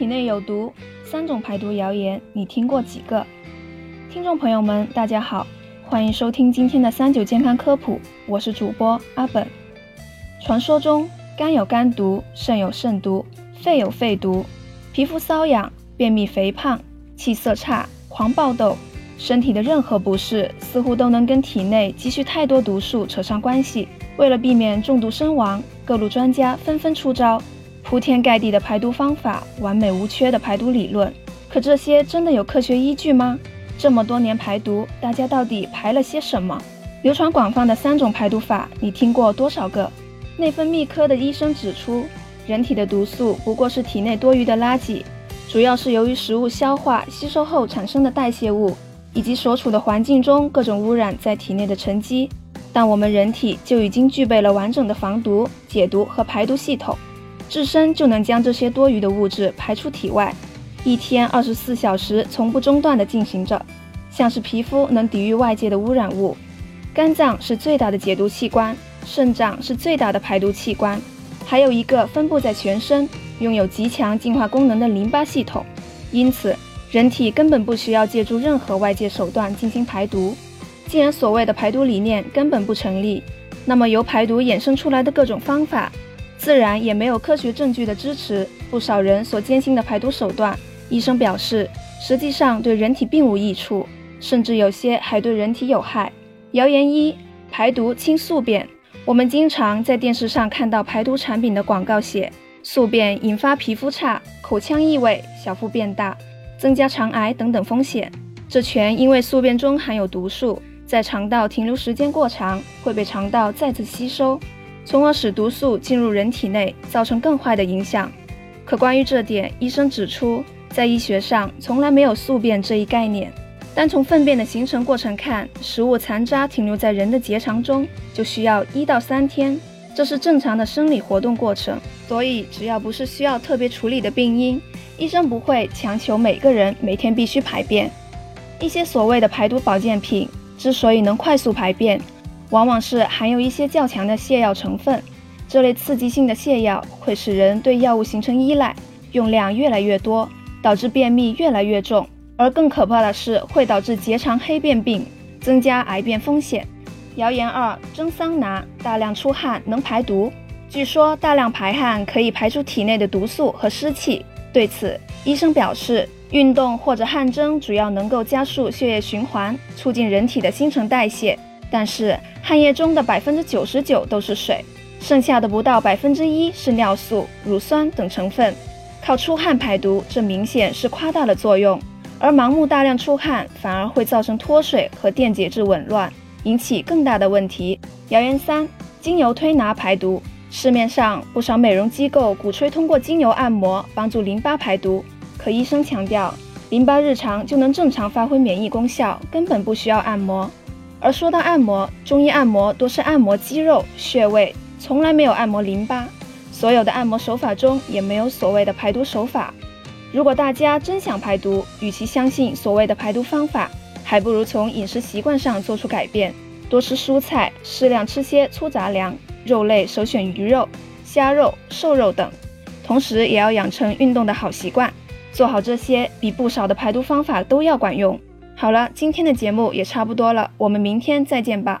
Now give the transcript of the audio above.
体内有毒，三种排毒谣言，你听过几个？听众朋友们，大家好，欢迎收听今天的三九健康科普，我是主播阿本。传说中，肝有肝毒，肾有肾毒，肺有肺毒，皮肤瘙痒、便秘、肥胖、气色差、狂暴痘，身体的任何不适，似乎都能跟体内积蓄太多毒素扯上关系。为了避免中毒身亡，各路专家纷纷出招。铺天盖地的排毒方法，完美无缺的排毒理论，可这些真的有科学依据吗？这么多年排毒，大家到底排了些什么？流传广泛的三种排毒法，你听过多少个？内分泌科的医生指出，人体的毒素不过是体内多余的垃圾，主要是由于食物消化吸收后产生的代谢物，以及所处的环境中各种污染在体内的沉积。但我们人体就已经具备了完整的防毒、解毒和排毒系统。自身就能将这些多余的物质排出体外，一天二十四小时从不中断地进行着。像是皮肤能抵御外界的污染物，肝脏是最大的解毒器官，肾脏是最大的排毒器官，还有一个分布在全身、拥有极强净化功能的淋巴系统。因此，人体根本不需要借助任何外界手段进行排毒。既然所谓的排毒理念根本不成立，那么由排毒衍生出来的各种方法。自然也没有科学证据的支持，不少人所坚信的排毒手段，医生表示，实际上对人体并无益处，甚至有些还对人体有害。谣言一：排毒清宿便。我们经常在电视上看到排毒产品的广告写，宿便引发皮肤差、口腔异味、小腹变大、增加肠癌等等风险。这全因为宿便中含有毒素，在肠道停留时间过长，会被肠道再次吸收。从而使毒素进入人体内，造成更坏的影响。可关于这点，医生指出，在医学上从来没有宿便这一概念。单从粪便的形成过程看，食物残渣停留在人的结肠中就需要一到三天，这是正常的生理活动过程。所以，只要不是需要特别处理的病因，医生不会强求每个人每天必须排便。一些所谓的排毒保健品之所以能快速排便，往往是含有一些较强的泻药成分，这类刺激性的泻药会使人对药物形成依赖，用量越来越多，导致便秘越来越重，而更可怕的是会导致结肠黑变病，增加癌变风险。谣言二：蒸桑拿大量出汗能排毒。据说大量排汗可以排出体内的毒素和湿气。对此，医生表示，运动或者汗蒸主要能够加速血液循环，促进人体的新陈代谢。但是汗液中的百分之九十九都是水，剩下的不到百分之一是尿素、乳酸等成分。靠出汗排毒，这明显是夸大了作用。而盲目大量出汗，反而会造成脱水和电解质紊乱，引起更大的问题。谣言三：精油推拿排毒。市面上不少美容机构鼓吹通过精油按摩帮助淋巴排毒，可医生强调，淋巴日常就能正常发挥免疫功效，根本不需要按摩。而说到按摩，中医按摩多是按摩肌肉穴位，从来没有按摩淋巴。所有的按摩手法中也没有所谓的排毒手法。如果大家真想排毒，与其相信所谓的排毒方法，还不如从饮食习惯上做出改变，多吃蔬菜，适量吃些粗杂粮，肉类首选鱼肉、虾肉、瘦肉等。同时也要养成运动的好习惯，做好这些，比不少的排毒方法都要管用。好了，今天的节目也差不多了，我们明天再见吧。